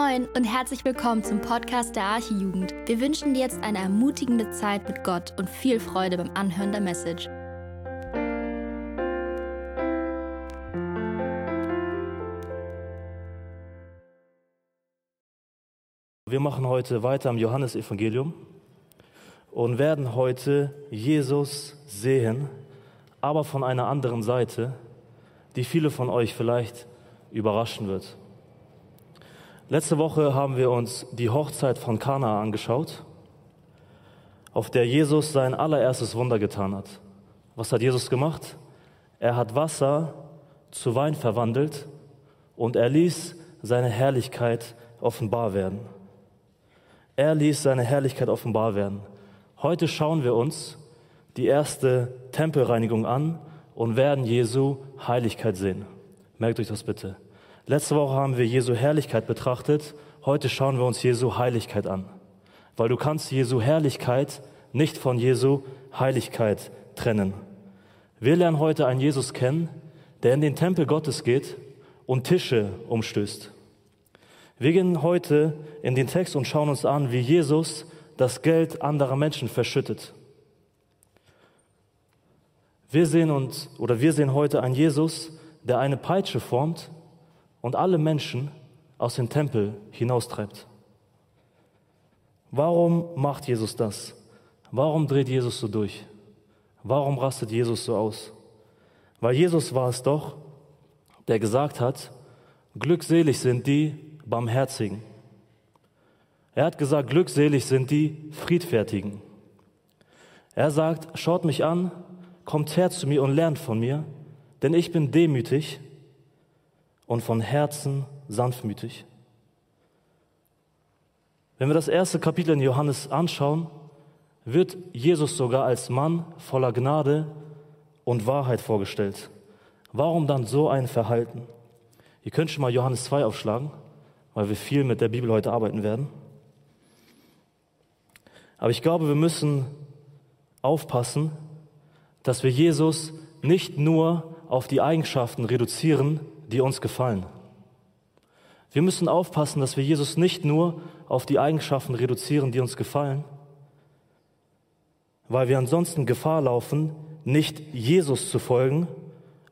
Moin und herzlich willkommen zum Podcast der Archijugend. Wir wünschen dir jetzt eine ermutigende Zeit mit Gott und viel Freude beim Anhören der Message. Wir machen heute weiter am Johannesevangelium und werden heute Jesus sehen, aber von einer anderen Seite, die viele von euch vielleicht überraschen wird. Letzte Woche haben wir uns die Hochzeit von Kana angeschaut, auf der Jesus sein allererstes Wunder getan hat. Was hat Jesus gemacht? Er hat Wasser zu Wein verwandelt und er ließ seine Herrlichkeit offenbar werden. Er ließ seine Herrlichkeit offenbar werden. Heute schauen wir uns die erste Tempelreinigung an und werden Jesu Heiligkeit sehen. Merkt euch das bitte. Letzte Woche haben wir Jesu Herrlichkeit betrachtet. Heute schauen wir uns Jesu Heiligkeit an. Weil du kannst Jesu Herrlichkeit nicht von Jesu Heiligkeit trennen. Wir lernen heute einen Jesus kennen, der in den Tempel Gottes geht und Tische umstößt. Wir gehen heute in den Text und schauen uns an, wie Jesus das Geld anderer Menschen verschüttet. Wir sehen uns oder wir sehen heute einen Jesus, der eine Peitsche formt und alle Menschen aus dem Tempel hinaustreibt. Warum macht Jesus das? Warum dreht Jesus so durch? Warum rastet Jesus so aus? Weil Jesus war es doch, der gesagt hat, glückselig sind die Barmherzigen. Er hat gesagt, glückselig sind die Friedfertigen. Er sagt, schaut mich an, kommt her zu mir und lernt von mir, denn ich bin demütig und von Herzen sanftmütig. Wenn wir das erste Kapitel in Johannes anschauen, wird Jesus sogar als Mann voller Gnade und Wahrheit vorgestellt. Warum dann so ein Verhalten? Ihr könnt schon mal Johannes 2 aufschlagen, weil wir viel mit der Bibel heute arbeiten werden. Aber ich glaube, wir müssen aufpassen, dass wir Jesus nicht nur auf die Eigenschaften reduzieren, die uns gefallen. Wir müssen aufpassen, dass wir Jesus nicht nur auf die Eigenschaften reduzieren, die uns gefallen, weil wir ansonsten Gefahr laufen, nicht Jesus zu folgen,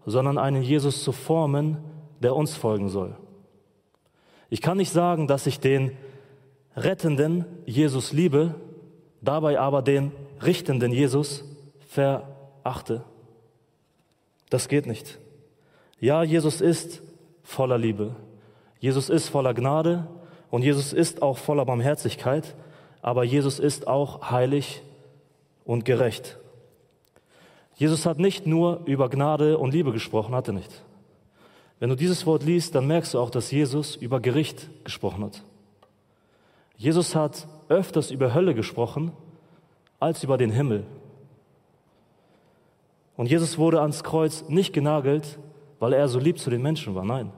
sondern einen Jesus zu formen, der uns folgen soll. Ich kann nicht sagen, dass ich den rettenden Jesus liebe, dabei aber den richtenden Jesus verachte. Das geht nicht. Ja, Jesus ist voller Liebe. Jesus ist voller Gnade und Jesus ist auch voller Barmherzigkeit, aber Jesus ist auch heilig und gerecht. Jesus hat nicht nur über Gnade und Liebe gesprochen, hatte nicht. Wenn du dieses Wort liest, dann merkst du auch, dass Jesus über Gericht gesprochen hat. Jesus hat öfters über Hölle gesprochen als über den Himmel. Und Jesus wurde ans Kreuz nicht genagelt, weil er so lieb zu den Menschen war, nein,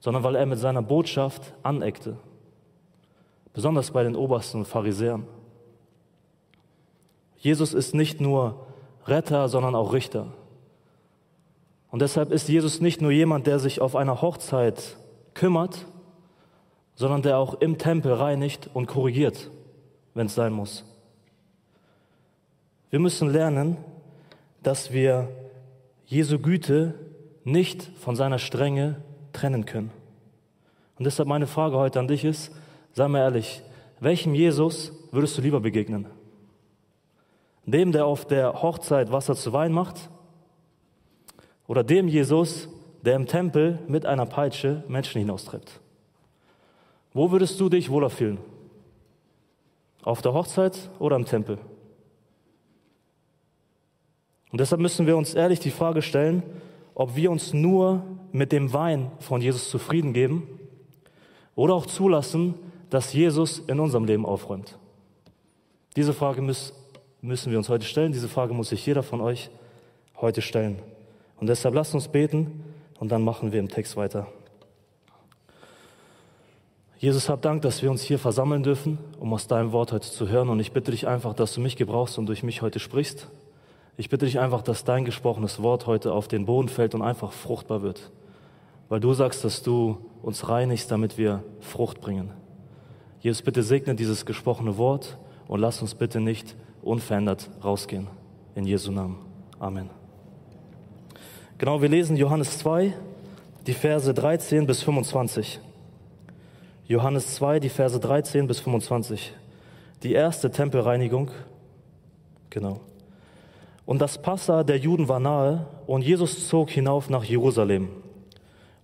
sondern weil er mit seiner Botschaft aneckte, besonders bei den Obersten und Pharisäern. Jesus ist nicht nur Retter, sondern auch Richter. Und deshalb ist Jesus nicht nur jemand, der sich auf einer Hochzeit kümmert, sondern der auch im Tempel reinigt und korrigiert, wenn es sein muss. Wir müssen lernen, dass wir Jesu Güte nicht von seiner Strenge trennen können. Und deshalb meine Frage heute an dich ist, sei mal ehrlich, welchem Jesus würdest du lieber begegnen? Dem, der auf der Hochzeit Wasser zu Wein macht? Oder dem Jesus, der im Tempel mit einer Peitsche Menschen hinaustreibt? Wo würdest du dich wohler fühlen? Auf der Hochzeit oder im Tempel? Und deshalb müssen wir uns ehrlich die Frage stellen, ob wir uns nur mit dem Wein von Jesus zufrieden geben oder auch zulassen, dass Jesus in unserem Leben aufräumt. Diese Frage müssen wir uns heute stellen. Diese Frage muss sich jeder von euch heute stellen. Und deshalb lasst uns beten und dann machen wir im Text weiter. Jesus, hab Dank, dass wir uns hier versammeln dürfen, um aus deinem Wort heute zu hören. Und ich bitte dich einfach, dass du mich gebrauchst und durch mich heute sprichst. Ich bitte dich einfach, dass dein gesprochenes Wort heute auf den Boden fällt und einfach fruchtbar wird. Weil du sagst, dass du uns reinigst, damit wir Frucht bringen. Jesus, bitte segne dieses gesprochene Wort und lass uns bitte nicht unverändert rausgehen. In Jesu Namen. Amen. Genau, wir lesen Johannes 2, die Verse 13 bis 25. Johannes 2, die Verse 13 bis 25. Die erste Tempelreinigung. Genau. Und das Passa der Juden war nahe und Jesus zog hinauf nach Jerusalem.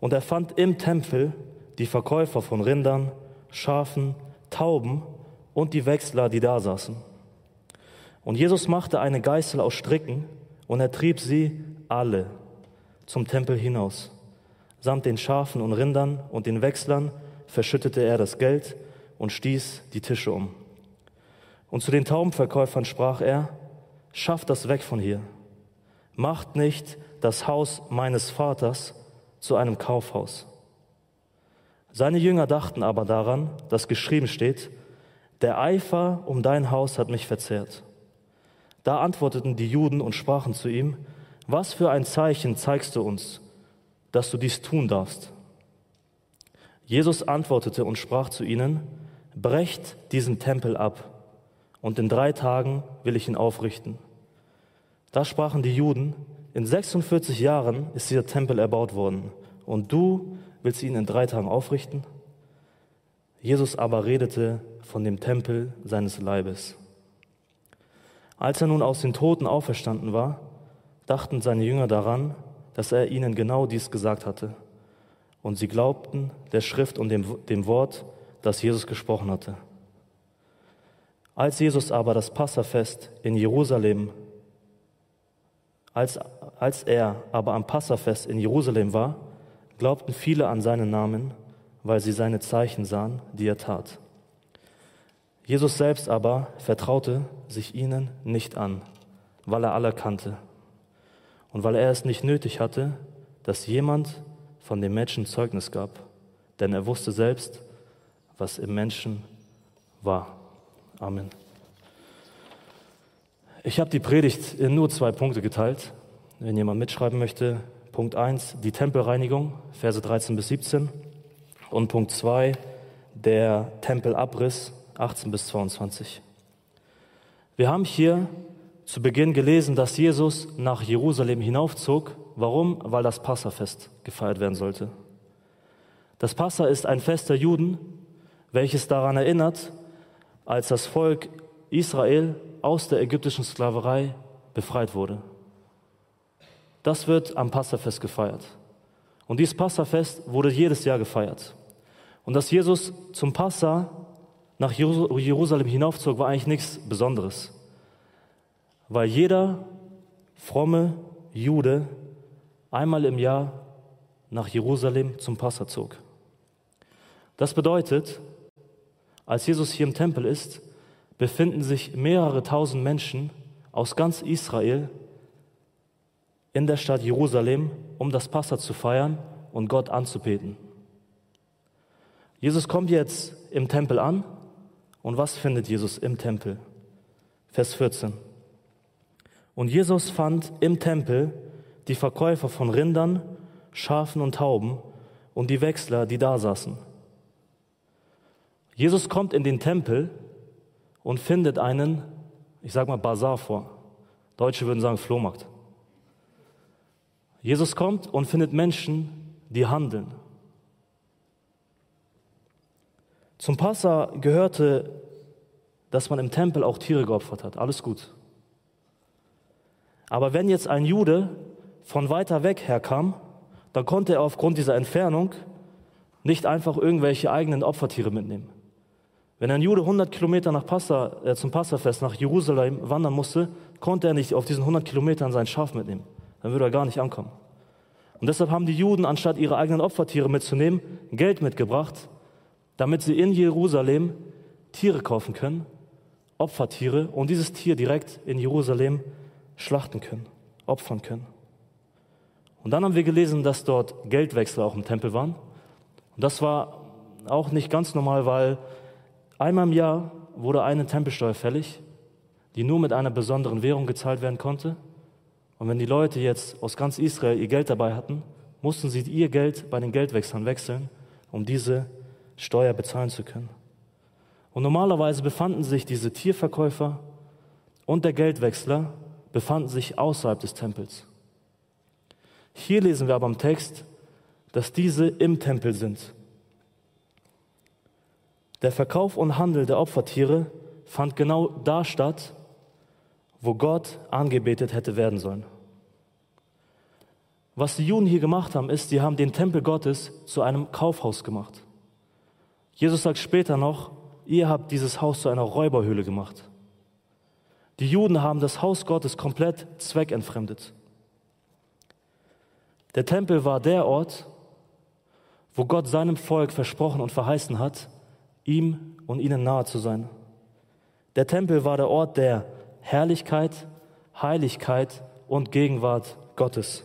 Und er fand im Tempel die Verkäufer von Rindern, Schafen, Tauben und die Wechsler, die da saßen. Und Jesus machte eine Geißel aus Stricken und er trieb sie alle zum Tempel hinaus. Samt den Schafen und Rindern und den Wechslern verschüttete er das Geld und stieß die Tische um. Und zu den Taubenverkäufern sprach er, schafft das weg von hier. Macht nicht das Haus meines Vaters zu einem Kaufhaus. Seine Jünger dachten aber daran, dass geschrieben steht, der Eifer um dein Haus hat mich verzehrt. Da antworteten die Juden und sprachen zu ihm, was für ein Zeichen zeigst du uns, dass du dies tun darfst? Jesus antwortete und sprach zu ihnen, brecht diesen Tempel ab, und in drei Tagen will ich ihn aufrichten. Da sprachen die Juden, in 46 Jahren ist dieser Tempel erbaut worden, und du willst ihn in drei Tagen aufrichten? Jesus aber redete von dem Tempel seines Leibes. Als er nun aus den Toten auferstanden war, dachten seine Jünger daran, dass er ihnen genau dies gesagt hatte. Und sie glaubten der Schrift und dem, dem Wort, das Jesus gesprochen hatte. Als Jesus aber das Passafest in Jerusalem, als, als er aber am Passafest in Jerusalem war, glaubten viele an seinen Namen, weil sie seine Zeichen sahen, die er tat. Jesus selbst aber vertraute sich ihnen nicht an, weil er alle kannte und weil er es nicht nötig hatte, dass jemand von dem Menschen Zeugnis gab, denn er wusste selbst, was im Menschen war. Amen. Ich habe die Predigt in nur zwei Punkte geteilt. Wenn jemand mitschreiben möchte, Punkt 1, die Tempelreinigung, Verse 13 bis 17. Und Punkt 2, der Tempelabriss, 18 bis 22. Wir haben hier zu Beginn gelesen, dass Jesus nach Jerusalem hinaufzog. Warum? Weil das Passafest gefeiert werden sollte. Das Passa ist ein Fest der Juden, welches daran erinnert, als das Volk Israel aus der ägyptischen Sklaverei befreit wurde. Das wird am Passafest gefeiert. Und dieses Passafest wurde jedes Jahr gefeiert. Und dass Jesus zum Passa nach Jerusalem hinaufzog, war eigentlich nichts Besonderes weil jeder fromme Jude einmal im Jahr nach Jerusalem zum Passa zog. Das bedeutet, als Jesus hier im Tempel ist, befinden sich mehrere tausend Menschen aus ganz Israel in der Stadt Jerusalem, um das Passa zu feiern und Gott anzubeten. Jesus kommt jetzt im Tempel an und was findet Jesus im Tempel? Vers 14. Und Jesus fand im Tempel die Verkäufer von Rindern, Schafen und Tauben und die Wechsler, die da saßen. Jesus kommt in den Tempel und findet einen, ich sage mal, Bazar vor. Deutsche würden sagen Flohmarkt. Jesus kommt und findet Menschen, die handeln. Zum Passa gehörte, dass man im Tempel auch Tiere geopfert hat. Alles gut. Aber wenn jetzt ein Jude von weiter weg herkam, dann konnte er aufgrund dieser Entfernung nicht einfach irgendwelche eigenen Opfertiere mitnehmen. Wenn ein Jude 100 Kilometer nach Passa, äh, zum Passafest nach Jerusalem wandern musste, konnte er nicht auf diesen 100 Kilometern sein Schaf mitnehmen. Dann würde er gar nicht ankommen. Und deshalb haben die Juden, anstatt ihre eigenen Opfertiere mitzunehmen, Geld mitgebracht, damit sie in Jerusalem Tiere kaufen können, Opfertiere, und dieses Tier direkt in Jerusalem schlachten können, opfern können. Und dann haben wir gelesen, dass dort Geldwechsel auch im Tempel waren. Und das war auch nicht ganz normal, weil einmal im Jahr wurde eine Tempelsteuer fällig, die nur mit einer besonderen Währung gezahlt werden konnte. Und wenn die Leute jetzt aus ganz Israel ihr Geld dabei hatten, mussten sie ihr Geld bei den Geldwechseln wechseln, um diese Steuer bezahlen zu können. Und normalerweise befanden sich diese Tierverkäufer und der Geldwechsler befanden sich außerhalb des Tempels. Hier lesen wir aber im Text, dass diese im Tempel sind. Der Verkauf und Handel der Opfertiere fand genau da statt, wo Gott angebetet hätte werden sollen. Was die Juden hier gemacht haben, ist, sie haben den Tempel Gottes zu einem Kaufhaus gemacht. Jesus sagt später noch, ihr habt dieses Haus zu einer Räuberhöhle gemacht. Die Juden haben das Haus Gottes komplett zweckentfremdet. Der Tempel war der Ort, wo Gott seinem Volk versprochen und verheißen hat, ihm und ihnen nahe zu sein. Der Tempel war der Ort der Herrlichkeit, Heiligkeit und Gegenwart Gottes.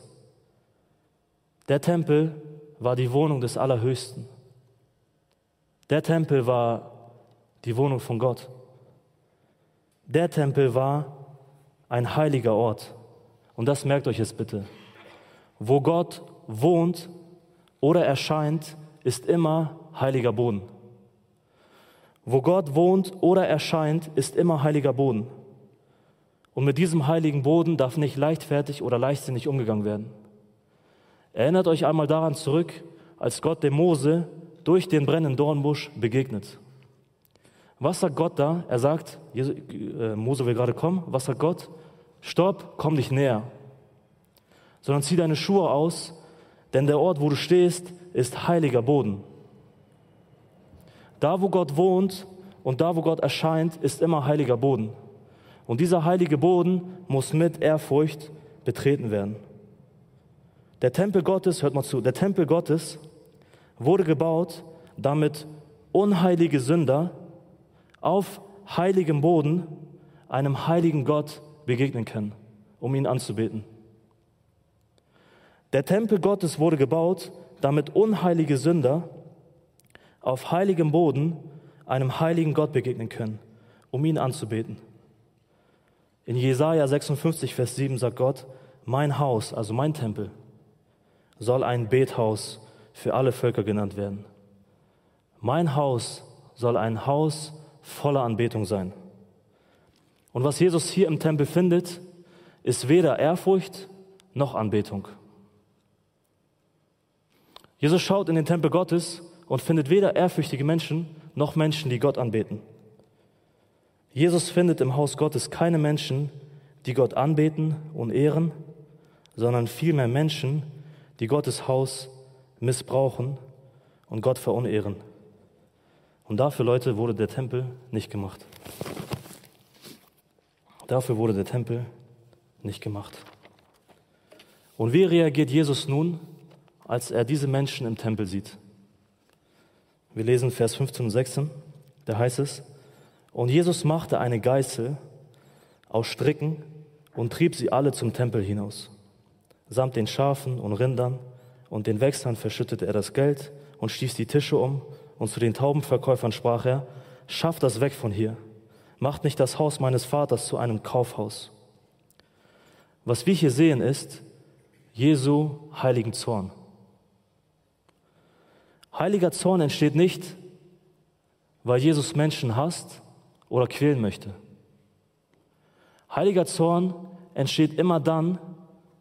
Der Tempel war die Wohnung des Allerhöchsten. Der Tempel war die Wohnung von Gott. Der Tempel war ein heiliger Ort. Und das merkt euch jetzt bitte. Wo Gott wohnt oder erscheint, ist immer heiliger Boden. Wo Gott wohnt oder erscheint, ist immer heiliger Boden. Und mit diesem heiligen Boden darf nicht leichtfertig oder leichtsinnig umgegangen werden. Erinnert euch einmal daran zurück, als Gott dem Mose durch den brennenden Dornbusch begegnet. Was sagt Gott da? Er sagt, äh, Mose will gerade kommen, was sagt Gott? Stopp, komm nicht näher, sondern zieh deine Schuhe aus, denn der Ort, wo du stehst, ist heiliger Boden. Da, wo Gott wohnt und da, wo Gott erscheint, ist immer heiliger Boden. Und dieser heilige Boden muss mit Ehrfurcht betreten werden. Der Tempel Gottes, hört mal zu, der Tempel Gottes wurde gebaut, damit unheilige Sünder auf heiligem Boden einem heiligen Gott begegnen können, um ihn anzubeten. Der Tempel Gottes wurde gebaut, damit unheilige Sünder auf heiligem Boden einem heiligen Gott begegnen können, um ihn anzubeten. In Jesaja 56, Vers 7 sagt Gott: Mein Haus, also mein Tempel, soll ein Bethaus für alle Völker genannt werden. Mein Haus soll ein Haus voller Anbetung sein. Und was Jesus hier im Tempel findet, ist weder Ehrfurcht noch Anbetung. Jesus schaut in den Tempel Gottes und findet weder ehrfürchtige Menschen noch Menschen, die Gott anbeten. Jesus findet im Haus Gottes keine Menschen, die Gott anbeten und ehren, sondern vielmehr Menschen, die Gottes Haus missbrauchen und Gott verunehren. Und dafür, Leute, wurde der Tempel nicht gemacht. Dafür wurde der Tempel nicht gemacht. Und wie reagiert Jesus nun, als er diese Menschen im Tempel sieht? Wir lesen Vers 15 und 16, da heißt es, und Jesus machte eine Geißel aus Stricken und trieb sie alle zum Tempel hinaus samt den Schafen und Rindern und den Wechslern verschüttete er das Geld und stieß die Tische um und zu den Taubenverkäufern sprach er, schafft das weg von hier, macht nicht das Haus meines Vaters zu einem Kaufhaus. Was wir hier sehen ist Jesu heiligen Zorn. Heiliger Zorn entsteht nicht, weil Jesus Menschen hasst oder quälen möchte. Heiliger Zorn entsteht immer dann,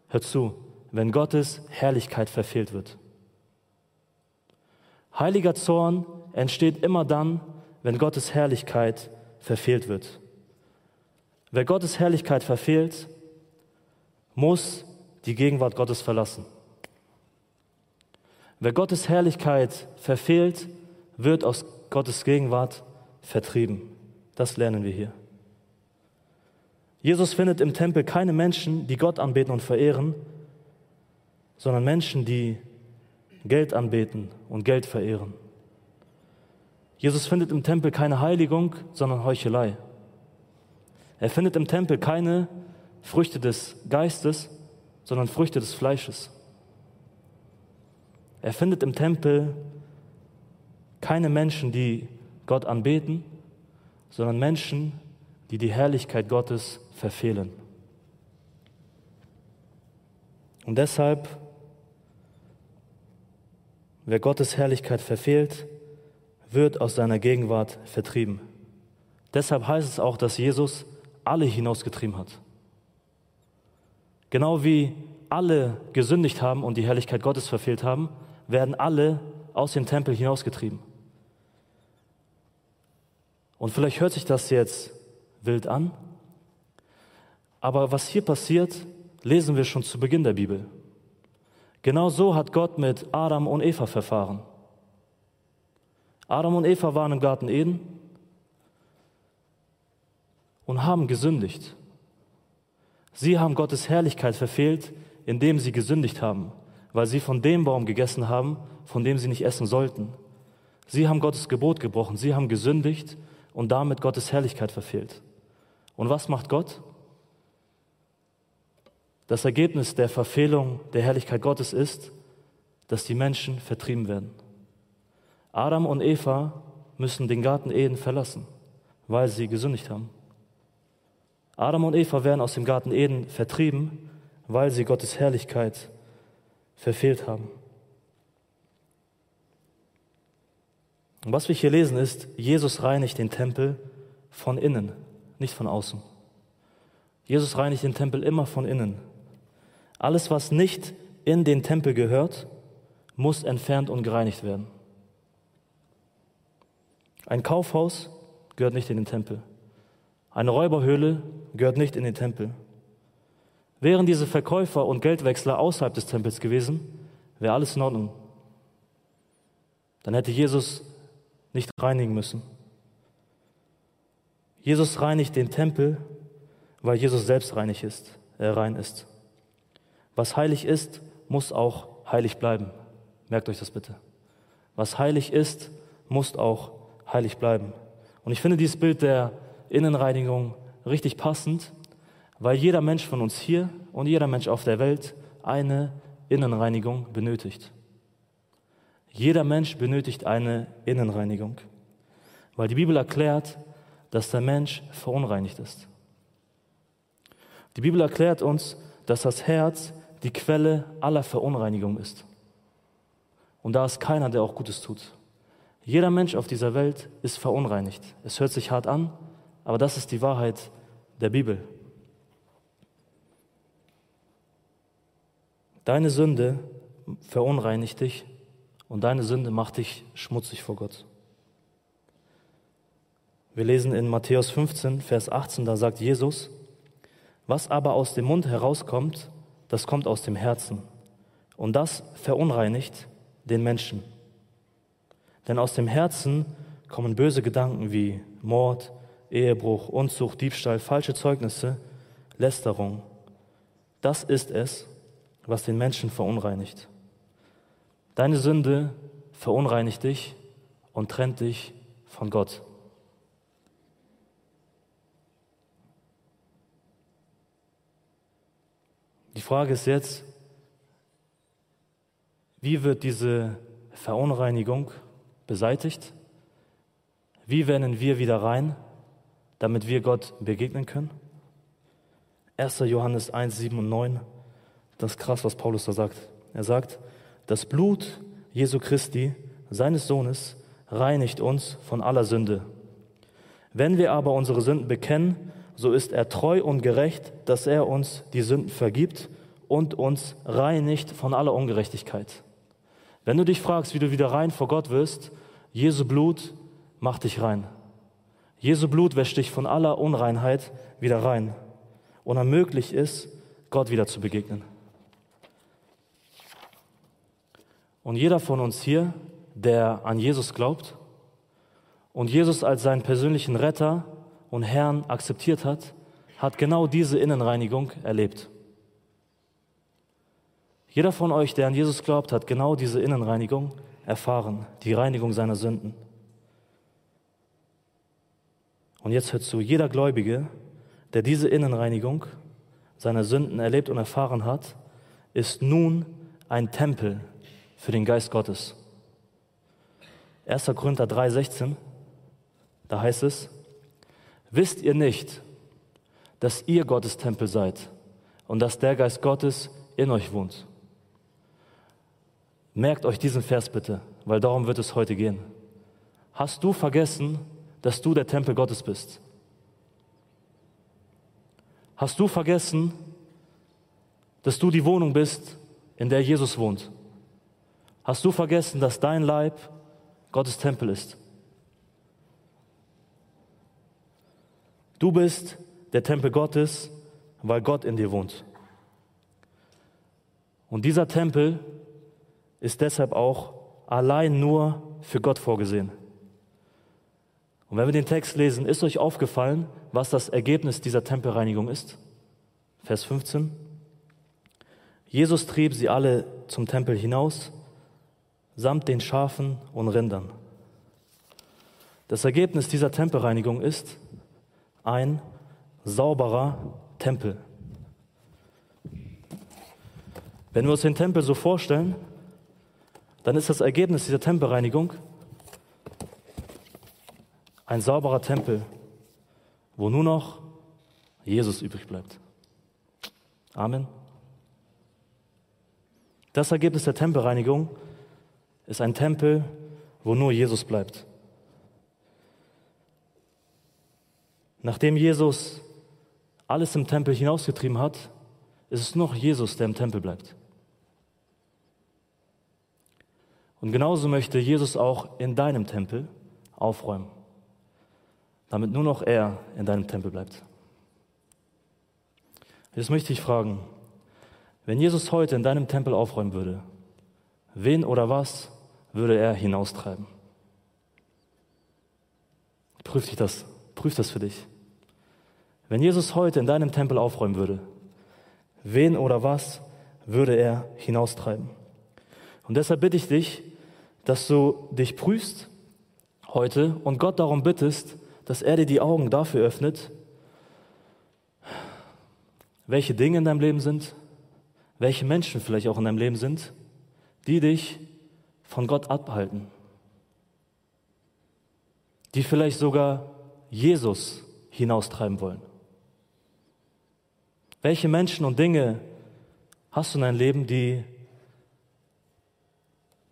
Hör zu, wenn Gottes Herrlichkeit verfehlt wird. Heiliger Zorn entsteht immer dann, wenn Gottes Herrlichkeit verfehlt wird. Wer Gottes Herrlichkeit verfehlt, muss die Gegenwart Gottes verlassen. Wer Gottes Herrlichkeit verfehlt, wird aus Gottes Gegenwart vertrieben. Das lernen wir hier. Jesus findet im Tempel keine Menschen, die Gott anbeten und verehren, sondern Menschen, die Geld anbeten und Geld verehren. Jesus findet im Tempel keine Heiligung, sondern Heuchelei. Er findet im Tempel keine Früchte des Geistes, sondern Früchte des Fleisches. Er findet im Tempel keine Menschen, die Gott anbeten, sondern Menschen, die die Herrlichkeit Gottes verfehlen. Und deshalb wer Gottes Herrlichkeit verfehlt, wird aus seiner Gegenwart vertrieben. Deshalb heißt es auch, dass Jesus alle hinausgetrieben hat. Genau wie alle gesündigt haben und die Herrlichkeit Gottes verfehlt haben, werden alle aus dem Tempel hinausgetrieben. Und vielleicht hört sich das jetzt wild an, aber was hier passiert, lesen wir schon zu Beginn der Bibel. Genau so hat Gott mit Adam und Eva verfahren. Adam und Eva waren im Garten Eden und haben gesündigt. Sie haben Gottes Herrlichkeit verfehlt, indem sie gesündigt haben, weil sie von dem Baum gegessen haben, von dem sie nicht essen sollten. Sie haben Gottes Gebot gebrochen, sie haben gesündigt und damit Gottes Herrlichkeit verfehlt. Und was macht Gott? Das Ergebnis der Verfehlung der Herrlichkeit Gottes ist, dass die Menschen vertrieben werden. Adam und Eva müssen den Garten Eden verlassen, weil sie gesündigt haben. Adam und Eva werden aus dem Garten Eden vertrieben, weil sie Gottes Herrlichkeit verfehlt haben. Und was wir hier lesen ist, Jesus reinigt den Tempel von innen, nicht von außen. Jesus reinigt den Tempel immer von innen. Alles, was nicht in den Tempel gehört, muss entfernt und gereinigt werden. Ein Kaufhaus gehört nicht in den Tempel. Eine Räuberhöhle gehört nicht in den Tempel. Wären diese Verkäufer und Geldwechsler außerhalb des Tempels gewesen, wäre alles in Ordnung. Dann hätte Jesus nicht reinigen müssen. Jesus reinigt den Tempel, weil Jesus selbst reinig ist, er rein ist. Was heilig ist, muss auch heilig bleiben. Merkt euch das bitte. Was heilig ist, muss auch heilig bleiben. Und ich finde dieses Bild der Innenreinigung richtig passend, weil jeder Mensch von uns hier und jeder Mensch auf der Welt eine Innenreinigung benötigt. Jeder Mensch benötigt eine Innenreinigung, weil die Bibel erklärt, dass der Mensch verunreinigt ist. Die Bibel erklärt uns, dass das Herz die Quelle aller Verunreinigung ist. Und da ist keiner, der auch Gutes tut. Jeder Mensch auf dieser Welt ist verunreinigt. Es hört sich hart an, aber das ist die Wahrheit der Bibel. Deine Sünde verunreinigt dich und deine Sünde macht dich schmutzig vor Gott. Wir lesen in Matthäus 15, Vers 18, da sagt Jesus, was aber aus dem Mund herauskommt, das kommt aus dem Herzen. Und das verunreinigt den Menschen. Denn aus dem Herzen kommen böse Gedanken wie Mord, Ehebruch, Unzucht, Diebstahl, falsche Zeugnisse, Lästerung. Das ist es, was den Menschen verunreinigt. Deine Sünde verunreinigt dich und trennt dich von Gott. Die Frage ist jetzt, wie wird diese Verunreinigung beseitigt? Wie werden wir wieder rein, damit wir Gott begegnen können? 1. Johannes 1, 7 und 9, das ist krass, was Paulus da sagt. Er sagt, das Blut Jesu Christi, seines Sohnes, reinigt uns von aller Sünde. Wenn wir aber unsere Sünden bekennen, so ist er treu und gerecht, dass er uns die Sünden vergibt und uns reinigt von aller Ungerechtigkeit. Wenn du dich fragst, wie du wieder rein vor Gott wirst, Jesu Blut macht dich rein. Jesu Blut wäscht dich von aller Unreinheit wieder rein und ermöglicht es, Gott wieder zu begegnen. Und jeder von uns hier, der an Jesus glaubt und Jesus als seinen persönlichen Retter und Herrn akzeptiert hat, hat genau diese Innenreinigung erlebt. Jeder von euch, der an Jesus glaubt, hat genau diese Innenreinigung erfahren, die Reinigung seiner Sünden. Und jetzt hört zu, jeder Gläubige, der diese Innenreinigung seiner Sünden erlebt und erfahren hat, ist nun ein Tempel für den Geist Gottes. 1. Korinther 3,16, da heißt es, Wisst ihr nicht, dass ihr Gottes Tempel seid und dass der Geist Gottes in euch wohnt? merkt euch diesen Vers bitte, weil darum wird es heute gehen. Hast du vergessen, dass du der Tempel Gottes bist? Hast du vergessen, dass du die Wohnung bist, in der Jesus wohnt? Hast du vergessen, dass dein Leib Gottes Tempel ist? Du bist der Tempel Gottes, weil Gott in dir wohnt. Und dieser Tempel ist deshalb auch allein nur für Gott vorgesehen. Und wenn wir den Text lesen, ist euch aufgefallen, was das Ergebnis dieser Tempelreinigung ist? Vers 15. Jesus trieb sie alle zum Tempel hinaus, samt den Schafen und Rindern. Das Ergebnis dieser Tempelreinigung ist ein sauberer Tempel. Wenn wir uns den Tempel so vorstellen, dann ist das Ergebnis dieser Tempelreinigung ein sauberer Tempel, wo nur noch Jesus übrig bleibt. Amen. Das Ergebnis der Tempelreinigung ist ein Tempel, wo nur Jesus bleibt. Nachdem Jesus alles im Tempel hinausgetrieben hat, ist es nur noch Jesus, der im Tempel bleibt. Und genauso möchte Jesus auch in deinem Tempel aufräumen, damit nur noch er in deinem Tempel bleibt. Jetzt möchte ich fragen, wenn Jesus heute in deinem Tempel aufräumen würde, wen oder was würde er hinaustreiben? Prüf dich das, prüf das für dich. Wenn Jesus heute in deinem Tempel aufräumen würde, wen oder was würde er hinaustreiben? Und deshalb bitte ich dich, dass du dich prüfst heute und Gott darum bittest, dass er dir die Augen dafür öffnet, welche Dinge in deinem Leben sind, welche Menschen vielleicht auch in deinem Leben sind, die dich von Gott abhalten, die vielleicht sogar Jesus hinaustreiben wollen. Welche Menschen und Dinge hast du in deinem Leben, die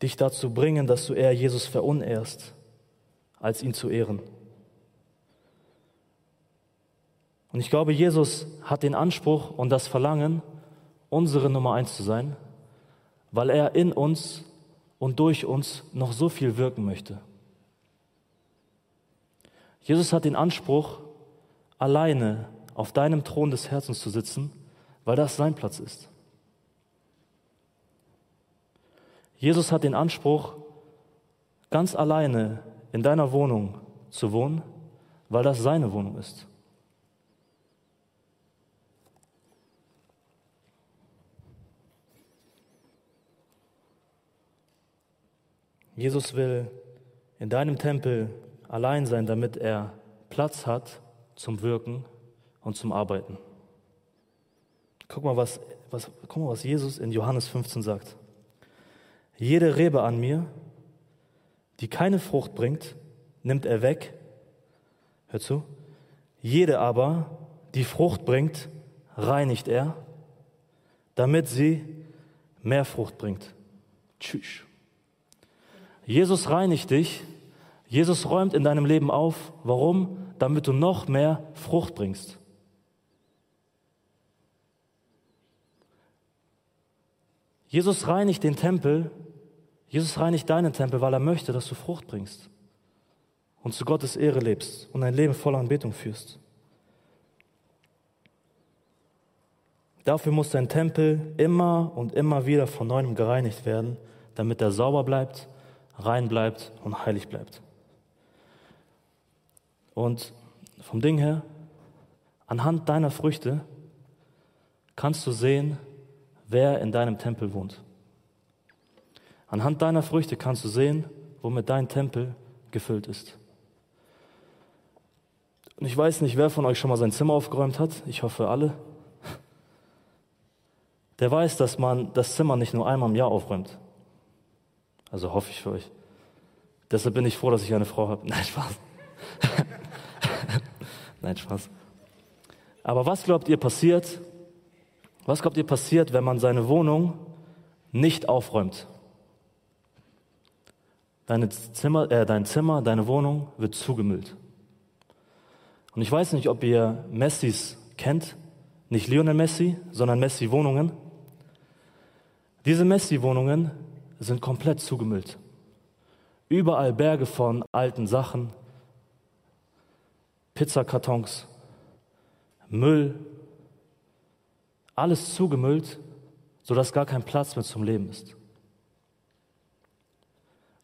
dich dazu bringen, dass du eher Jesus verunehrst, als ihn zu ehren. Und ich glaube, Jesus hat den Anspruch und das Verlangen, unsere Nummer eins zu sein, weil er in uns und durch uns noch so viel wirken möchte. Jesus hat den Anspruch, alleine auf deinem Thron des Herzens zu sitzen, weil das sein Platz ist. Jesus hat den Anspruch, ganz alleine in deiner Wohnung zu wohnen, weil das seine Wohnung ist. Jesus will in deinem Tempel allein sein, damit er Platz hat zum Wirken und zum Arbeiten. Guck mal, was, was, guck mal, was Jesus in Johannes 15 sagt. Jede Rebe an mir, die keine Frucht bringt, nimmt er weg. Hör zu. Jede aber, die Frucht bringt, reinigt er, damit sie mehr Frucht bringt. Tschüss. Jesus reinigt dich. Jesus räumt in deinem Leben auf. Warum? Damit du noch mehr Frucht bringst. Jesus reinigt den Tempel, Jesus reinigt deinen Tempel, weil er möchte, dass du Frucht bringst und zu Gottes Ehre lebst und ein Leben voller Anbetung führst. Dafür muss dein Tempel immer und immer wieder von neuem gereinigt werden, damit er sauber bleibt, rein bleibt und heilig bleibt. Und vom Ding her, anhand deiner Früchte kannst du sehen, wer in deinem Tempel wohnt. Anhand deiner Früchte kannst du sehen, womit dein Tempel gefüllt ist. Und ich weiß nicht, wer von euch schon mal sein Zimmer aufgeräumt hat. Ich hoffe alle. Der weiß, dass man das Zimmer nicht nur einmal im Jahr aufräumt. Also hoffe ich für euch. Deshalb bin ich froh, dass ich eine Frau habe. Nein, Spaß. Nein, Spaß. Aber was glaubt ihr passiert? Was glaubt ihr passiert, wenn man seine Wohnung nicht aufräumt? deine Zimmer, äh, dein Zimmer, deine Wohnung wird zugemüllt. Und ich weiß nicht, ob ihr Messis kennt, nicht Lionel Messi, sondern Messi-Wohnungen. Diese Messi-Wohnungen sind komplett zugemüllt. Überall Berge von alten Sachen, Pizzakartons, Müll, alles zugemüllt, sodass gar kein Platz mehr zum Leben ist.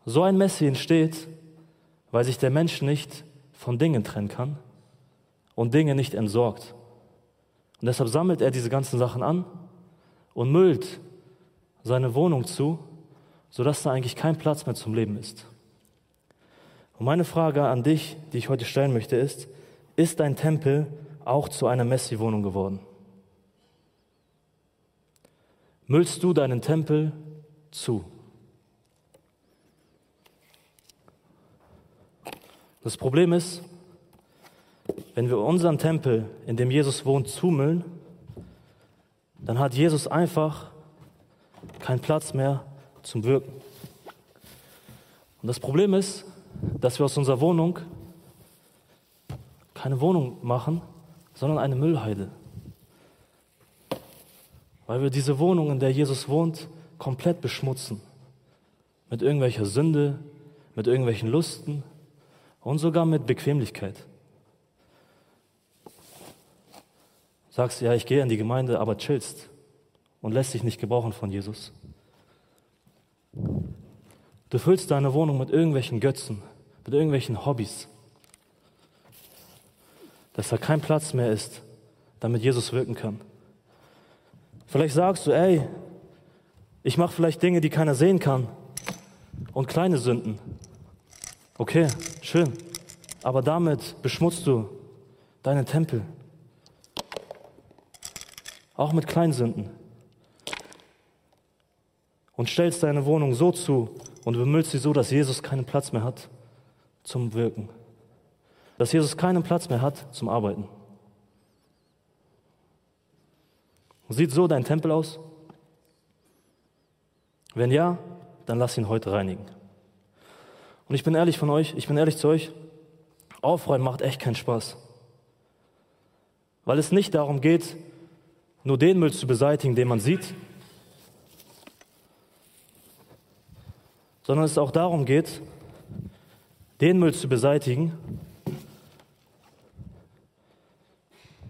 So ein Messi entsteht, weil sich der Mensch nicht von Dingen trennen kann und Dinge nicht entsorgt. Und deshalb sammelt er diese ganzen Sachen an und müllt seine Wohnung zu, sodass da eigentlich kein Platz mehr zum Leben ist. Und meine Frage an dich, die ich heute stellen möchte, ist, ist dein Tempel auch zu einer Messi-Wohnung geworden? Müllst du deinen Tempel zu? Das Problem ist, wenn wir unseren Tempel, in dem Jesus wohnt, zumüllen, dann hat Jesus einfach keinen Platz mehr zum Wirken. Und das Problem ist, dass wir aus unserer Wohnung keine Wohnung machen, sondern eine Müllheide. Weil wir diese Wohnung, in der Jesus wohnt, komplett beschmutzen. Mit irgendwelcher Sünde, mit irgendwelchen Lusten, und sogar mit Bequemlichkeit. Sagst, ja, ich gehe in die Gemeinde, aber chillst und lässt dich nicht gebrauchen von Jesus. Du füllst deine Wohnung mit irgendwelchen Götzen, mit irgendwelchen Hobbys, dass da kein Platz mehr ist, damit Jesus wirken kann. Vielleicht sagst du, ey, ich mache vielleicht Dinge, die keiner sehen kann und kleine Sünden. Okay, schön. Aber damit beschmutzt du deinen Tempel. Auch mit Kleinsünden. Und stellst deine Wohnung so zu und bemüllst sie so, dass Jesus keinen Platz mehr hat zum Wirken. Dass Jesus keinen Platz mehr hat zum Arbeiten. Sieht so dein Tempel aus? Wenn ja, dann lass ihn heute reinigen. Und ich bin ehrlich von euch, ich bin ehrlich zu euch, aufräumen macht echt keinen Spaß. Weil es nicht darum geht, nur den Müll zu beseitigen, den man sieht, sondern es auch darum geht, den Müll zu beseitigen,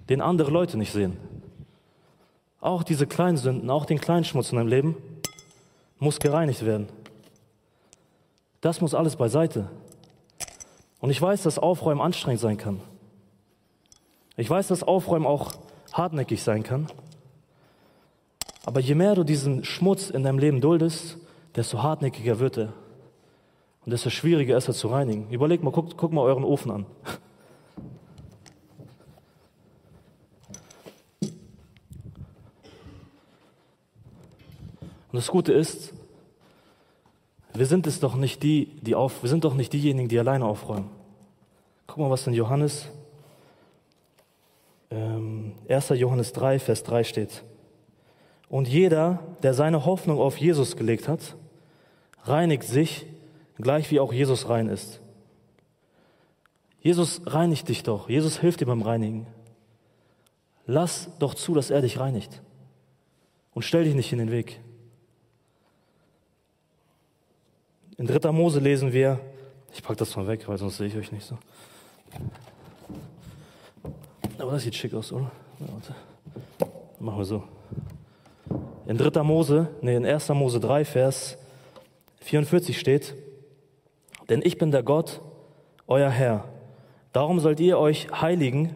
den andere Leute nicht sehen. Auch diese kleinen Sünden, auch den kleinen Schmutz in deinem Leben muss gereinigt werden. Das muss alles beiseite. Und ich weiß, dass Aufräumen anstrengend sein kann. Ich weiß, dass Aufräumen auch hartnäckig sein kann. Aber je mehr du diesen Schmutz in deinem Leben duldest, desto hartnäckiger wird er. Und desto schwieriger ist er zu reinigen. Überleg mal, guck, guck mal euren Ofen an. Und das Gute ist, wir sind es doch nicht die, die auf, wir sind doch nicht diejenigen, die alleine aufräumen. Guck mal, was in Johannes, ähm, 1. Johannes 3, Vers 3 steht. Und jeder, der seine Hoffnung auf Jesus gelegt hat, reinigt sich, gleich wie auch Jesus rein ist. Jesus reinigt dich doch. Jesus hilft dir beim Reinigen. Lass doch zu, dass er dich reinigt. Und stell dich nicht in den Weg. In 3. Mose lesen wir, ich packe das mal weg, weil sonst sehe ich euch nicht so. Aber das sieht schick aus, oder? Machen wir so. In 3. Mose, nee, in 1. Mose 3, Vers 44 steht, denn ich bin der Gott, euer Herr. Darum sollt ihr euch heiligen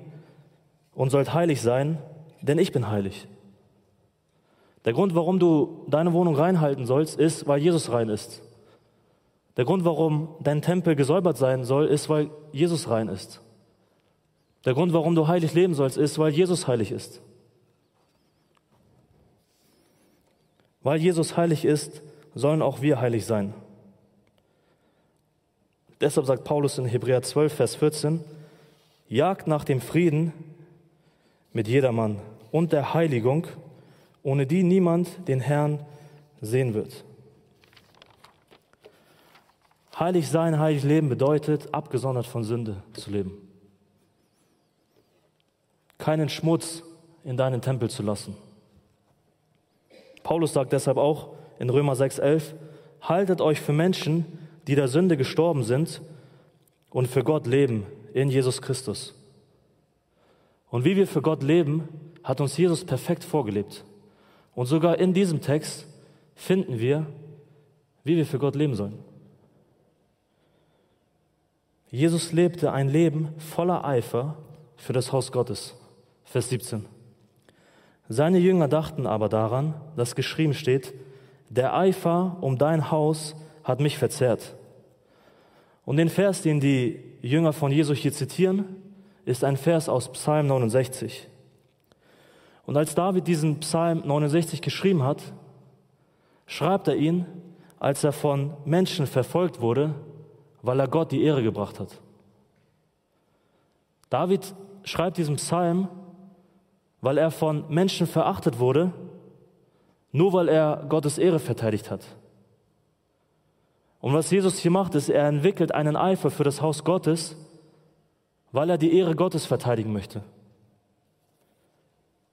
und sollt heilig sein, denn ich bin heilig. Der Grund, warum du deine Wohnung reinhalten sollst, ist, weil Jesus rein ist. Der Grund, warum dein Tempel gesäubert sein soll, ist, weil Jesus rein ist. Der Grund, warum du heilig leben sollst, ist, weil Jesus heilig ist. Weil Jesus heilig ist, sollen auch wir heilig sein. Deshalb sagt Paulus in Hebräer 12, Vers 14, jagt nach dem Frieden mit jedermann und der Heiligung, ohne die niemand den Herrn sehen wird. Heilig sein, heilig leben bedeutet, abgesondert von Sünde zu leben. Keinen Schmutz in deinen Tempel zu lassen. Paulus sagt deshalb auch in Römer 6,11: Haltet euch für Menschen, die der Sünde gestorben sind und für Gott leben in Jesus Christus. Und wie wir für Gott leben, hat uns Jesus perfekt vorgelebt. Und sogar in diesem Text finden wir, wie wir für Gott leben sollen. Jesus lebte ein Leben voller Eifer für das Haus Gottes. Vers 17. Seine Jünger dachten aber daran, dass geschrieben steht, der Eifer um dein Haus hat mich verzehrt. Und den Vers, den die Jünger von Jesus hier zitieren, ist ein Vers aus Psalm 69. Und als David diesen Psalm 69 geschrieben hat, schreibt er ihn, als er von Menschen verfolgt wurde, weil er Gott die Ehre gebracht hat. David schreibt diesen Psalm, weil er von Menschen verachtet wurde, nur weil er Gottes Ehre verteidigt hat. Und was Jesus hier macht, ist, er entwickelt einen Eifer für das Haus Gottes, weil er die Ehre Gottes verteidigen möchte.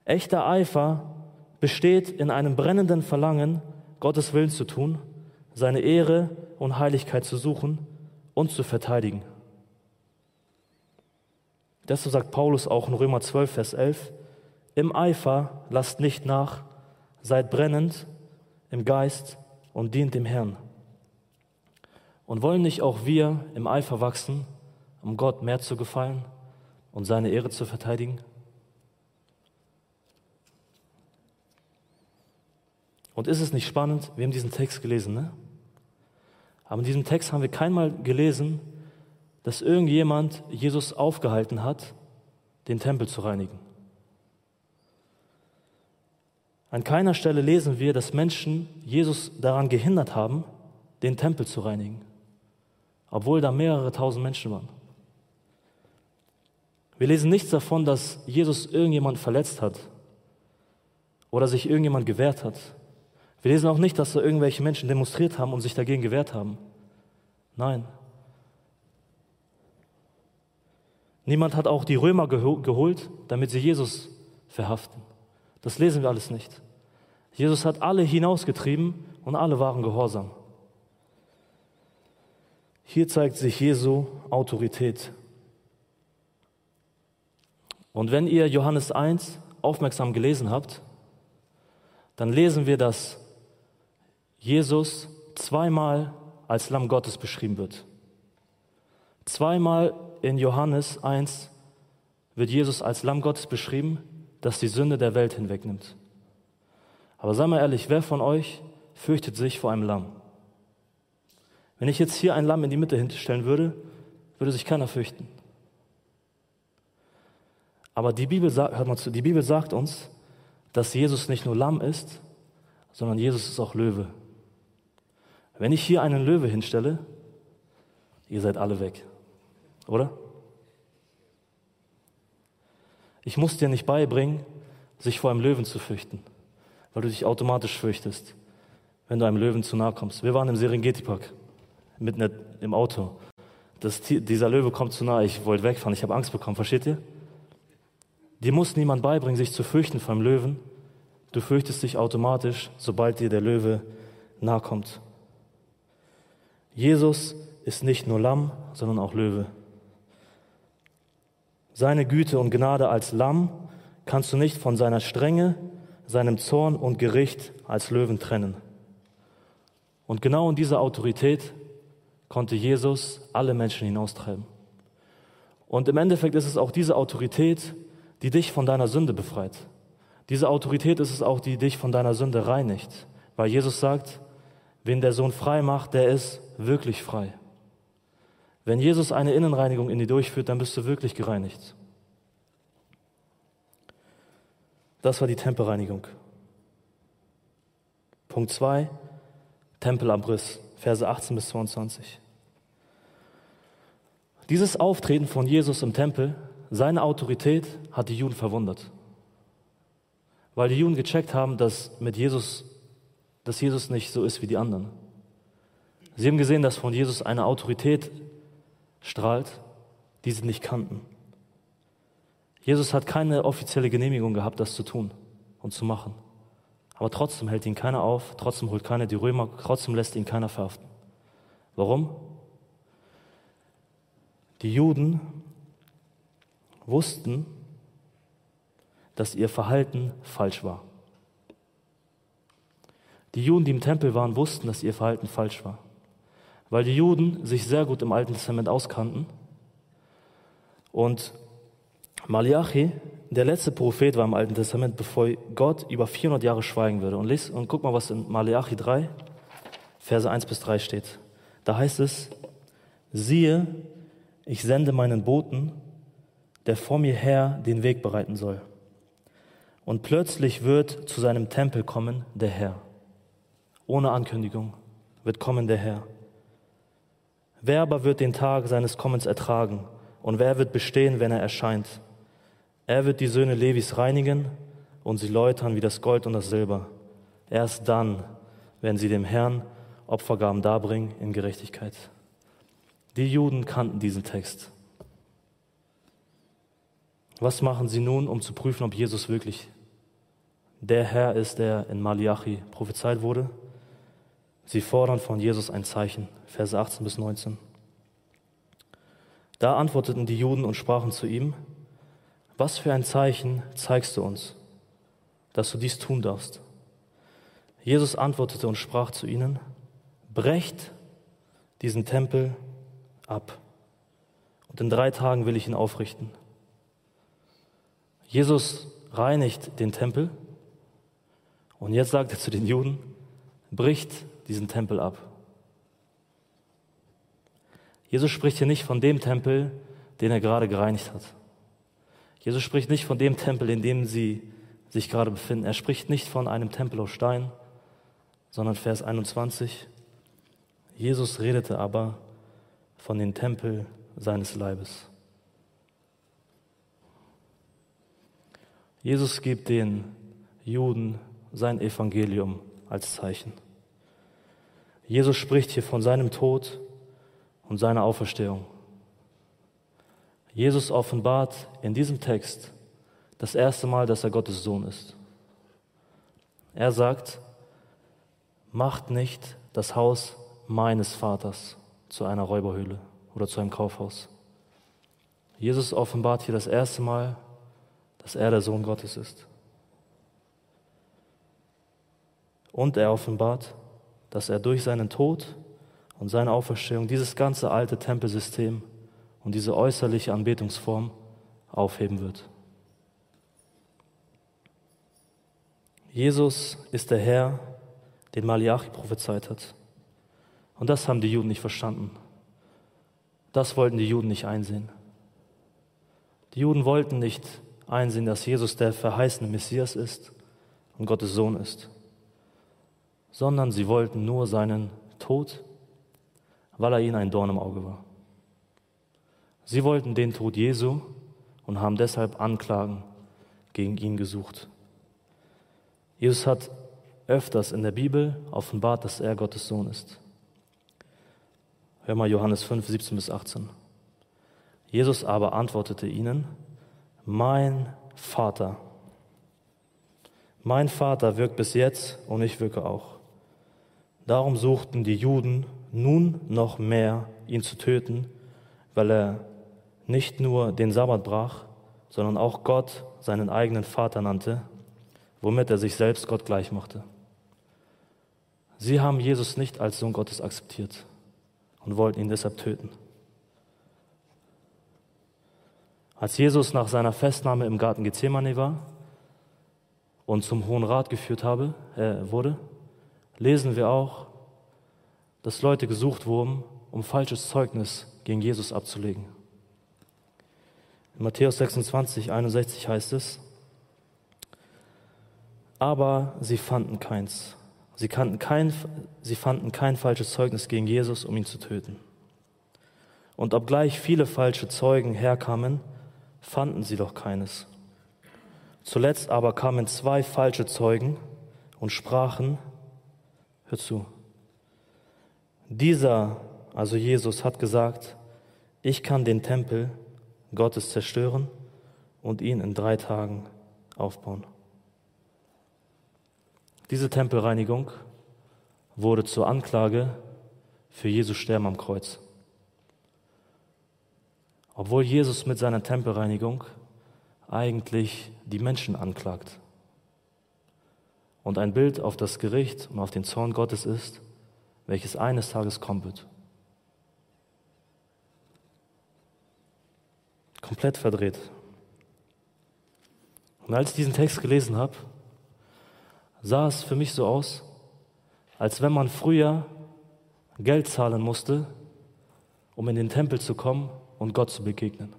Echter Eifer besteht in einem brennenden Verlangen, Gottes Willen zu tun, seine Ehre und Heiligkeit zu suchen und zu verteidigen. Deshalb sagt Paulus auch in Römer 12, Vers 11, im Eifer lasst nicht nach, seid brennend im Geist und dient dem Herrn. Und wollen nicht auch wir im Eifer wachsen, um Gott mehr zu gefallen und seine Ehre zu verteidigen? Und ist es nicht spannend? Wir haben diesen Text gelesen, ne? Aber in diesem Text haben wir keinmal gelesen, dass irgendjemand Jesus aufgehalten hat, den Tempel zu reinigen. An keiner Stelle lesen wir, dass Menschen Jesus daran gehindert haben, den Tempel zu reinigen obwohl da mehrere tausend Menschen waren. Wir lesen nichts davon, dass Jesus irgendjemand verletzt hat oder sich irgendjemand gewehrt hat. Wir lesen auch nicht, dass da irgendwelche Menschen demonstriert haben und sich dagegen gewehrt haben. Nein. Niemand hat auch die Römer geholt, damit sie Jesus verhaften. Das lesen wir alles nicht. Jesus hat alle hinausgetrieben und alle waren gehorsam. Hier zeigt sich Jesu Autorität. Und wenn ihr Johannes 1 aufmerksam gelesen habt, dann lesen wir, dass Jesus zweimal als Lamm Gottes beschrieben wird. Zweimal in Johannes 1 wird Jesus als Lamm Gottes beschrieben, das die Sünde der Welt hinwegnimmt. Aber sei mal ehrlich, wer von euch fürchtet sich vor einem Lamm? Wenn ich jetzt hier ein Lamm in die Mitte hinstellen würde, würde sich keiner fürchten. Aber die Bibel, sagt, hört mal zu, die Bibel sagt uns, dass Jesus nicht nur Lamm ist, sondern Jesus ist auch Löwe. Wenn ich hier einen Löwe hinstelle, ihr seid alle weg, oder? Ich muss dir nicht beibringen, sich vor einem Löwen zu fürchten, weil du dich automatisch fürchtest, wenn du einem Löwen zu nahe kommst. Wir waren im Serengeti-Park mitten im Auto. Das dieser Löwe kommt zu nahe, ich wollte wegfahren, ich habe Angst bekommen, versteht ihr? Dir muss niemand beibringen, sich zu fürchten vor dem Löwen. Du fürchtest dich automatisch, sobald dir der Löwe nahe kommt. Jesus ist nicht nur Lamm, sondern auch Löwe. Seine Güte und Gnade als Lamm kannst du nicht von seiner Strenge, seinem Zorn und Gericht als Löwen trennen. Und genau in dieser Autorität konnte Jesus alle Menschen hinaustreiben. Und im Endeffekt ist es auch diese Autorität, die dich von deiner Sünde befreit. Diese Autorität ist es auch, die dich von deiner Sünde reinigt. Weil Jesus sagt, wen der Sohn frei macht, der ist wirklich frei. Wenn Jesus eine Innenreinigung in dir durchführt, dann bist du wirklich gereinigt. Das war die Tempelreinigung. Punkt 2, Tempelabriss. Verse 18 bis 22. Dieses Auftreten von Jesus im Tempel, seine Autorität hat die Juden verwundert. Weil die Juden gecheckt haben, dass mit Jesus, dass Jesus nicht so ist wie die anderen. Sie haben gesehen, dass von Jesus eine Autorität strahlt, die sie nicht kannten. Jesus hat keine offizielle Genehmigung gehabt, das zu tun und zu machen. Aber trotzdem hält ihn keiner auf, trotzdem holt keiner die Römer, trotzdem lässt ihn keiner verhaften. Warum? Die Juden wussten, dass ihr Verhalten falsch war. Die Juden, die im Tempel waren, wussten, dass ihr Verhalten falsch war. Weil die Juden sich sehr gut im Alten Testament auskannten. Und Malachi, der letzte Prophet war im Alten Testament, bevor Gott über 400 Jahre schweigen würde. Und, lies, und guck mal, was in Malachi 3, Verse 1 bis 3 steht. Da heißt es, siehe, ich sende meinen Boten, der vor mir her den Weg bereiten soll. Und plötzlich wird zu seinem Tempel kommen der Herr. Ohne Ankündigung wird kommen der Herr. Wer aber wird den Tag seines Kommens ertragen? Und wer wird bestehen, wenn er erscheint? Er wird die Söhne Levis reinigen und sie läutern wie das Gold und das Silber. Erst dann werden sie dem Herrn Opfergaben darbringen in Gerechtigkeit. Die Juden kannten diesen Text. Was machen sie nun, um zu prüfen, ob Jesus wirklich der Herr ist, der in Malachi prophezeit wurde? Sie fordern von Jesus ein Zeichen. Verse 18 bis 19. Da antworteten die Juden und sprachen zu ihm, was für ein Zeichen zeigst du uns, dass du dies tun darfst? Jesus antwortete und sprach zu ihnen, brecht diesen Tempel ab und in drei Tagen will ich ihn aufrichten. Jesus reinigt den Tempel und jetzt sagt er zu den Juden, bricht diesen Tempel ab. Jesus spricht hier nicht von dem Tempel, den er gerade gereinigt hat. Jesus spricht nicht von dem Tempel, in dem sie sich gerade befinden. Er spricht nicht von einem Tempel aus Stein, sondern Vers 21. Jesus redete aber von dem Tempel seines Leibes. Jesus gibt den Juden sein Evangelium als Zeichen. Jesus spricht hier von seinem Tod und seiner Auferstehung. Jesus offenbart in diesem Text das erste Mal, dass er Gottes Sohn ist. Er sagt, macht nicht das Haus meines Vaters zu einer Räuberhöhle oder zu einem Kaufhaus. Jesus offenbart hier das erste Mal, dass er der Sohn Gottes ist. Und er offenbart, dass er durch seinen Tod und seine Auferstehung dieses ganze alte Tempelsystem und diese äußerliche Anbetungsform aufheben wird. Jesus ist der Herr, den Malachi prophezeit hat. Und das haben die Juden nicht verstanden. Das wollten die Juden nicht einsehen. Die Juden wollten nicht einsehen, dass Jesus der verheißene Messias ist und Gottes Sohn ist sondern sie wollten nur seinen Tod, weil er ihnen ein Dorn im Auge war. Sie wollten den Tod Jesu und haben deshalb Anklagen gegen ihn gesucht. Jesus hat öfters in der Bibel offenbart, dass er Gottes Sohn ist. Hör mal Johannes 5, 17 bis 18. Jesus aber antwortete ihnen, mein Vater, mein Vater wirkt bis jetzt und ich wirke auch. Darum suchten die Juden nun noch mehr, ihn zu töten, weil er nicht nur den Sabbat brach, sondern auch Gott seinen eigenen Vater nannte, womit er sich selbst Gott gleich machte. Sie haben Jesus nicht als Sohn Gottes akzeptiert und wollten ihn deshalb töten. Als Jesus nach seiner Festnahme im Garten Gethsemane war und zum Hohen Rat geführt habe, äh, wurde, lesen wir auch, dass Leute gesucht wurden, um falsches Zeugnis gegen Jesus abzulegen. In Matthäus 26, 61 heißt es, aber sie fanden keins. Sie, kannten kein, sie fanden kein falsches Zeugnis gegen Jesus, um ihn zu töten. Und obgleich viele falsche Zeugen herkamen, fanden sie doch keines. Zuletzt aber kamen zwei falsche Zeugen und sprachen, Hör zu. Dieser, also Jesus, hat gesagt, ich kann den Tempel Gottes zerstören und ihn in drei Tagen aufbauen. Diese Tempelreinigung wurde zur Anklage für Jesus Sterben am Kreuz. Obwohl Jesus mit seiner Tempelreinigung eigentlich die Menschen anklagt und ein Bild auf das Gericht und auf den Zorn Gottes ist, welches eines Tages kommen wird. Komplett verdreht. Und als ich diesen Text gelesen habe, sah es für mich so aus, als wenn man früher Geld zahlen musste, um in den Tempel zu kommen und Gott zu begegnen.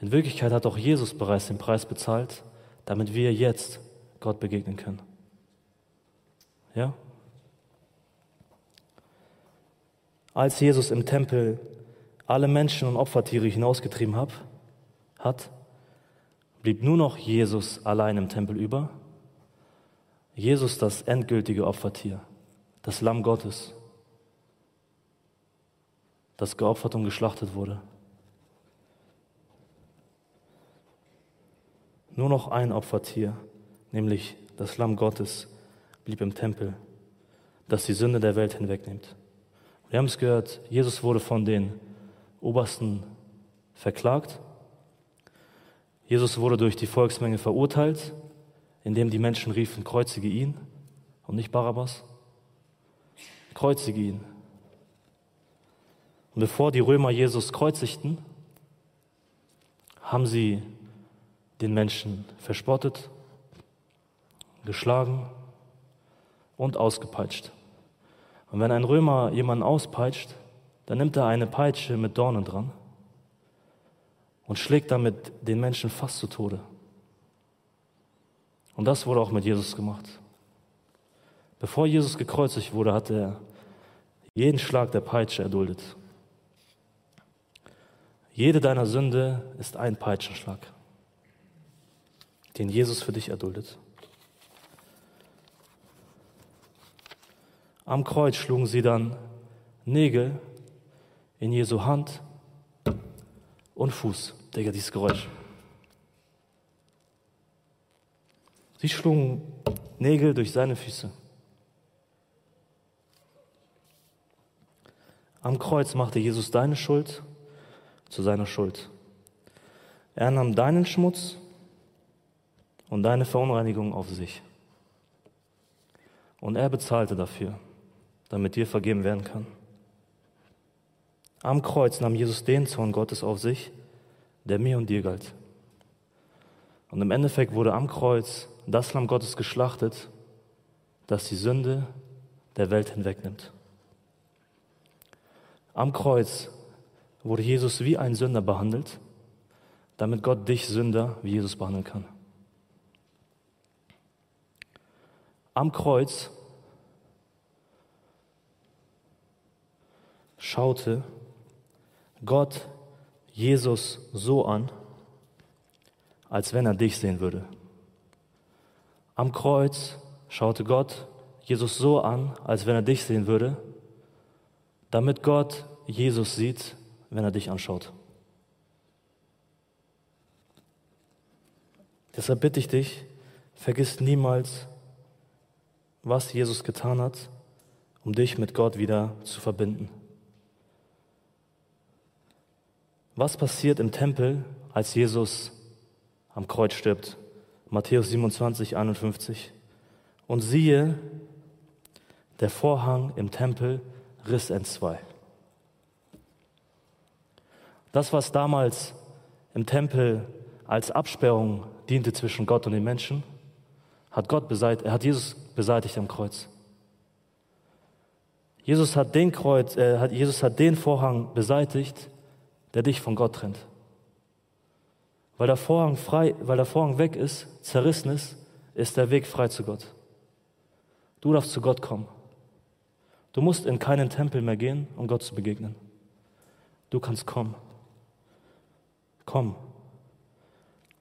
In Wirklichkeit hat auch Jesus bereits den Preis bezahlt, damit wir jetzt Gott begegnen können. Ja? Als Jesus im Tempel alle Menschen und Opfertiere hinausgetrieben hat, hat, blieb nur noch Jesus allein im Tempel über. Jesus das endgültige Opfertier, das Lamm Gottes, das geopfert und geschlachtet wurde. Nur noch ein Opfertier, nämlich das Lamm Gottes, blieb im Tempel, das die Sünde der Welt hinwegnimmt. Wir haben es gehört, Jesus wurde von den Obersten verklagt. Jesus wurde durch die Volksmenge verurteilt, indem die Menschen riefen, kreuzige ihn und nicht Barabbas. Kreuzige ihn. Und bevor die Römer Jesus kreuzigten, haben sie den Menschen verspottet, geschlagen und ausgepeitscht. Und wenn ein Römer jemanden auspeitscht, dann nimmt er eine Peitsche mit Dornen dran und schlägt damit den Menschen fast zu Tode. Und das wurde auch mit Jesus gemacht. Bevor Jesus gekreuzigt wurde, hat er jeden Schlag der Peitsche erduldet. Jede deiner Sünde ist ein Peitschenschlag den Jesus für dich erduldet. Am Kreuz schlugen sie dann Nägel in Jesu Hand und Fuß. Digga, dieses Geräusch. Sie schlugen Nägel durch seine Füße. Am Kreuz machte Jesus deine Schuld zu seiner Schuld. Er nahm deinen Schmutz und deine Verunreinigung auf sich. Und er bezahlte dafür, damit dir vergeben werden kann. Am Kreuz nahm Jesus den Zorn Gottes auf sich, der mir und dir galt. Und im Endeffekt wurde am Kreuz das Lamm Gottes geschlachtet, das die Sünde der Welt hinwegnimmt. Am Kreuz wurde Jesus wie ein Sünder behandelt, damit Gott dich Sünder wie Jesus behandeln kann. am Kreuz schaute Gott Jesus so an, als wenn er dich sehen würde. Am Kreuz schaute Gott Jesus so an, als wenn er dich sehen würde, damit Gott Jesus sieht, wenn er dich anschaut. Deshalb bitte ich dich, vergiss niemals, was Jesus getan hat, um dich mit Gott wieder zu verbinden. Was passiert im Tempel, als Jesus am Kreuz stirbt? Matthäus 27, 51. Und siehe, der Vorhang im Tempel riss entzwei. Das, was damals im Tempel als Absperrung diente zwischen Gott und den Menschen, hat Gott beseitigt, hat Jesus beseitigt am Kreuz. Jesus hat den Kreuz, äh, hat, Jesus hat den Vorhang beseitigt, der dich von Gott trennt. Weil der Vorhang frei, weil der Vorhang weg ist, zerrissen ist, ist der Weg frei zu Gott. Du darfst zu Gott kommen. Du musst in keinen Tempel mehr gehen, um Gott zu begegnen. Du kannst kommen. Komm.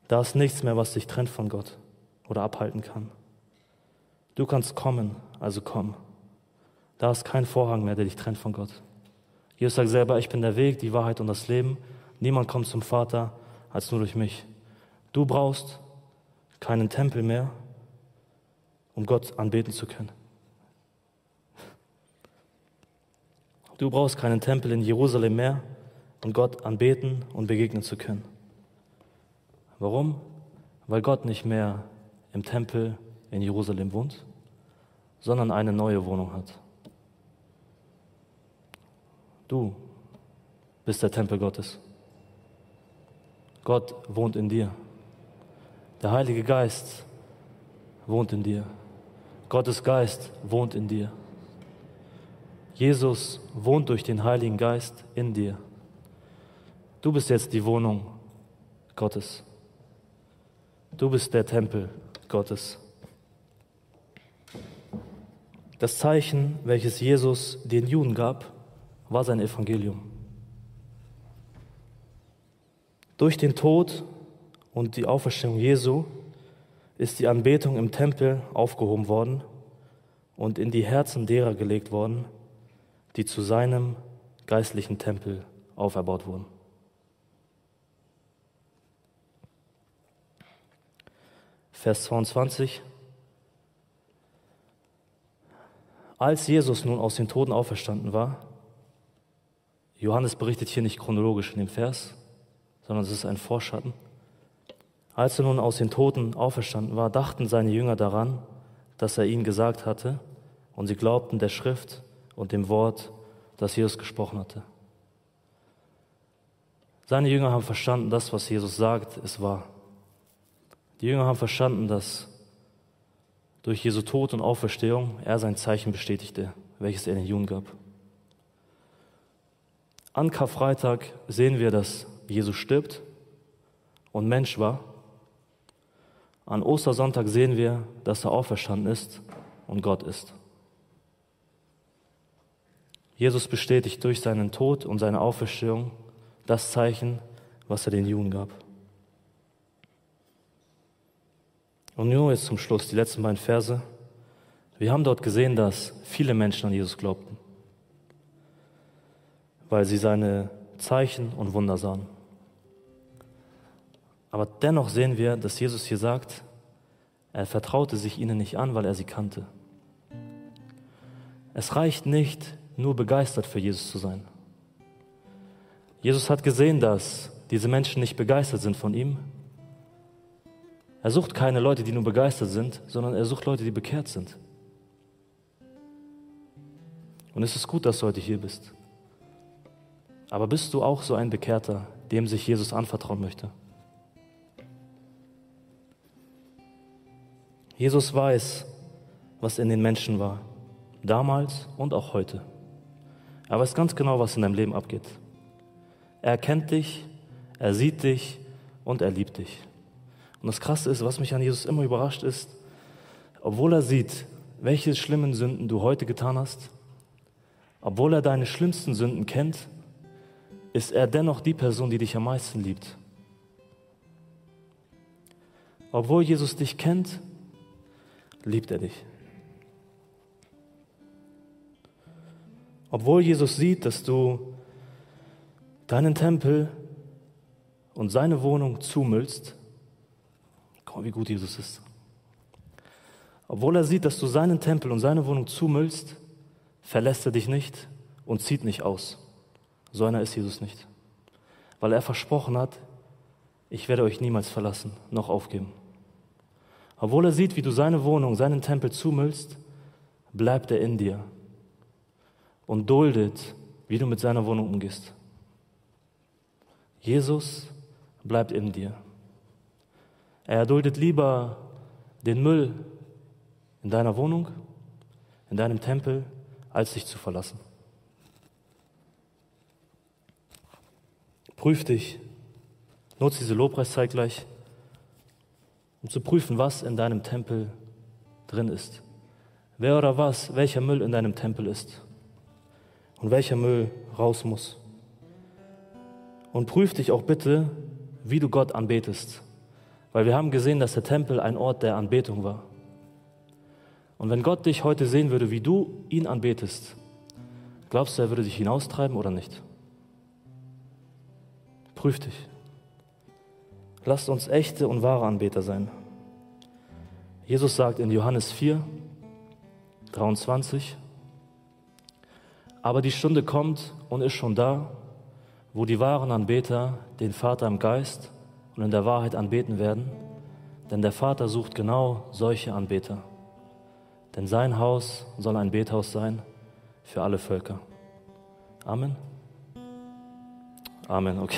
Da ist nichts mehr, was dich trennt von Gott oder abhalten kann. Du kannst kommen, also komm. Da ist kein Vorhang mehr, der dich trennt von Gott. Jesus sagt selber, ich bin der Weg, die Wahrheit und das Leben. Niemand kommt zum Vater als nur durch mich. Du brauchst keinen Tempel mehr, um Gott anbeten zu können. Du brauchst keinen Tempel in Jerusalem mehr, um Gott anbeten und begegnen zu können. Warum? Weil Gott nicht mehr im Tempel in Jerusalem wohnt, sondern eine neue Wohnung hat. Du bist der Tempel Gottes. Gott wohnt in dir. Der Heilige Geist wohnt in dir. Gottes Geist wohnt in dir. Jesus wohnt durch den Heiligen Geist in dir. Du bist jetzt die Wohnung Gottes. Du bist der Tempel Gottes. Das Zeichen, welches Jesus den Juden gab, war sein Evangelium. Durch den Tod und die Auferstehung Jesu ist die Anbetung im Tempel aufgehoben worden und in die Herzen derer gelegt worden, die zu seinem geistlichen Tempel auferbaut wurden. Vers 22. Als Jesus nun aus den Toten auferstanden war, Johannes berichtet hier nicht chronologisch in dem Vers, sondern es ist ein Vorschatten. Als er nun aus den Toten auferstanden war, dachten seine Jünger daran, dass er ihnen gesagt hatte, und sie glaubten der Schrift und dem Wort, das Jesus gesprochen hatte. Seine Jünger haben verstanden, das, was Jesus sagt, ist wahr. Die Jünger haben verstanden, dass durch Jesu Tod und Auferstehung er sein Zeichen bestätigte, welches er den Juden gab. An Karfreitag sehen wir, dass Jesus stirbt und Mensch war. An Ostersonntag sehen wir, dass er auferstanden ist und Gott ist. Jesus bestätigt durch seinen Tod und seine Auferstehung das Zeichen, was er den Juden gab. Und nur jetzt zum Schluss die letzten beiden Verse. Wir haben dort gesehen, dass viele Menschen an Jesus glaubten weil sie seine Zeichen und Wunder sahen. Aber dennoch sehen wir, dass Jesus hier sagt, er vertraute sich ihnen nicht an, weil er sie kannte. Es reicht nicht, nur begeistert für Jesus zu sein. Jesus hat gesehen, dass diese Menschen nicht begeistert sind von ihm. Er sucht keine Leute, die nur begeistert sind, sondern er sucht Leute, die bekehrt sind. Und es ist gut, dass du heute hier bist. Aber bist du auch so ein Bekehrter, dem sich Jesus anvertrauen möchte? Jesus weiß, was in den Menschen war, damals und auch heute. Er weiß ganz genau, was in deinem Leben abgeht. Er erkennt dich, er sieht dich und er liebt dich. Und das Krasse ist, was mich an Jesus immer überrascht ist, obwohl er sieht, welche schlimmen Sünden du heute getan hast, obwohl er deine schlimmsten Sünden kennt, ist er dennoch die Person, die dich am meisten liebt. Obwohl Jesus dich kennt, liebt er dich. Obwohl Jesus sieht, dass du deinen Tempel und seine Wohnung zumüllst, guck mal, wie gut Jesus ist. Obwohl er sieht, dass du seinen Tempel und seine Wohnung zumüllst, verlässt er dich nicht und zieht nicht aus. So einer ist Jesus nicht. Weil er versprochen hat, ich werde euch niemals verlassen, noch aufgeben. Obwohl er sieht, wie du seine Wohnung, seinen Tempel zumüllst, bleibt er in dir und duldet, wie du mit seiner Wohnung umgehst. Jesus bleibt in dir. Er erduldet lieber den Müll in deiner Wohnung, in deinem Tempel, als dich zu verlassen. Prüf dich. Nutze diese Lobpreiszeit gleich, um zu prüfen, was in deinem Tempel drin ist. Wer oder was, welcher Müll in deinem Tempel ist und welcher Müll raus muss. Und prüf dich auch bitte, wie du Gott anbetest. Weil wir haben gesehen, dass der Tempel ein Ort der Anbetung war. Und wenn Gott dich heute sehen würde, wie du ihn anbetest, glaubst du, er würde dich hinaustreiben oder nicht? Prüf dich. Lasst uns echte und wahre Anbeter sein. Jesus sagt in Johannes 4, 23, aber die Stunde kommt und ist schon da, wo die wahren Anbeter den Vater im Geist und in der Wahrheit anbeten werden, denn der Vater sucht genau solche Anbeter. Denn sein Haus soll ein Bethaus sein für alle Völker. Amen. Amen, okay.